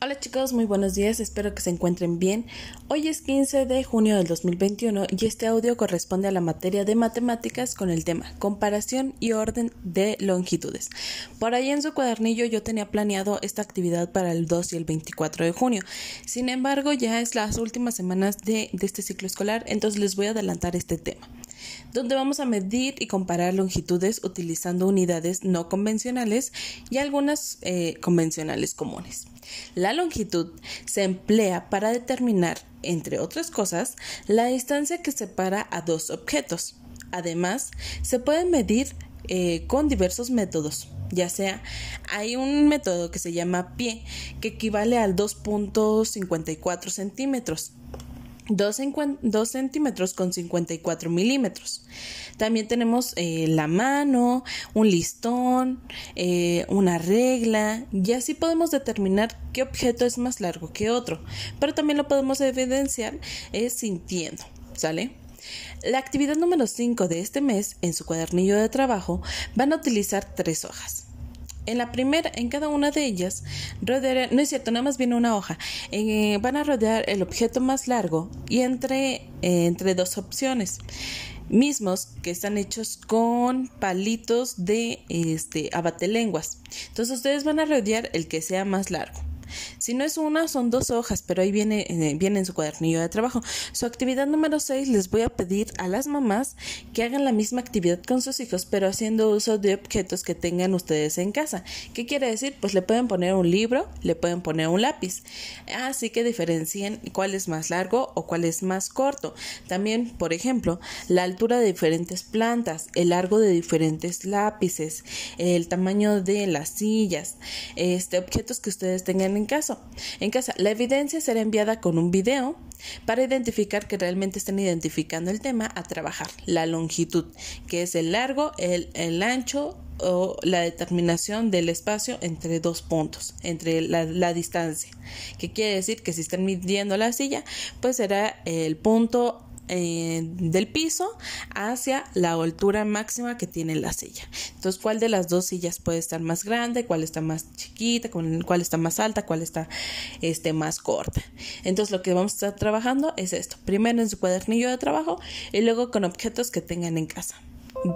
Hola chicos, muy buenos días, espero que se encuentren bien. Hoy es 15 de junio del 2021 y este audio corresponde a la materia de matemáticas con el tema comparación y orden de longitudes. Por ahí en su cuadernillo yo tenía planeado esta actividad para el 2 y el 24 de junio. Sin embargo, ya es las últimas semanas de, de este ciclo escolar, entonces les voy a adelantar este tema donde vamos a medir y comparar longitudes utilizando unidades no convencionales y algunas eh, convencionales comunes. La longitud se emplea para determinar, entre otras cosas, la distancia que separa a dos objetos. Además, se puede medir eh, con diversos métodos, ya sea hay un método que se llama pie, que equivale al 2.54 centímetros, 2, centímetros con 54 milímetros. También tenemos eh, la mano, un listón, eh, una regla y así podemos determinar qué objeto es más largo que otro. Pero también lo podemos evidenciar es sintiendo, ¿sale? La actividad número 5 de este mes, en su cuadernillo de trabajo, van a utilizar tres hojas. En la primera, en cada una de ellas, rodear, no es cierto, nada más viene una hoja. Eh, van a rodear el objeto más largo y entre, eh, entre dos opciones mismos que están hechos con palitos de este abatelenguas. Entonces ustedes van a rodear el que sea más largo. Si no es una, son dos hojas, pero ahí viene, eh, viene en su cuadernillo de trabajo. Su actividad número 6 les voy a pedir a las mamás que hagan la misma actividad con sus hijos, pero haciendo uso de objetos que tengan ustedes en casa. ¿Qué quiere decir? Pues le pueden poner un libro, le pueden poner un lápiz. Así que diferencien cuál es más largo o cuál es más corto. También, por ejemplo, la altura de diferentes plantas, el largo de diferentes lápices, el tamaño de las sillas, este objetos que ustedes tengan en casa. En casa, la evidencia será enviada con un video para identificar que realmente estén identificando el tema a trabajar. La longitud, que es el largo, el, el ancho o la determinación del espacio entre dos puntos, entre la, distancia, que quiere decir que si están midiendo la silla, pues será el punto eh, del piso hacia la altura máxima que tiene la silla. Entonces, ¿cuál de las dos sillas puede estar más grande? ¿Cuál está más chiquita? ¿Cuál está más alta? ¿Cuál está este, más corta? Entonces, lo que vamos a estar trabajando es esto. Primero en su cuadernillo de trabajo y luego con objetos que tengan en casa.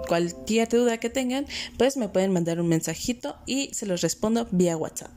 Cualquier duda que tengan, pues me pueden mandar un mensajito y se los respondo vía WhatsApp.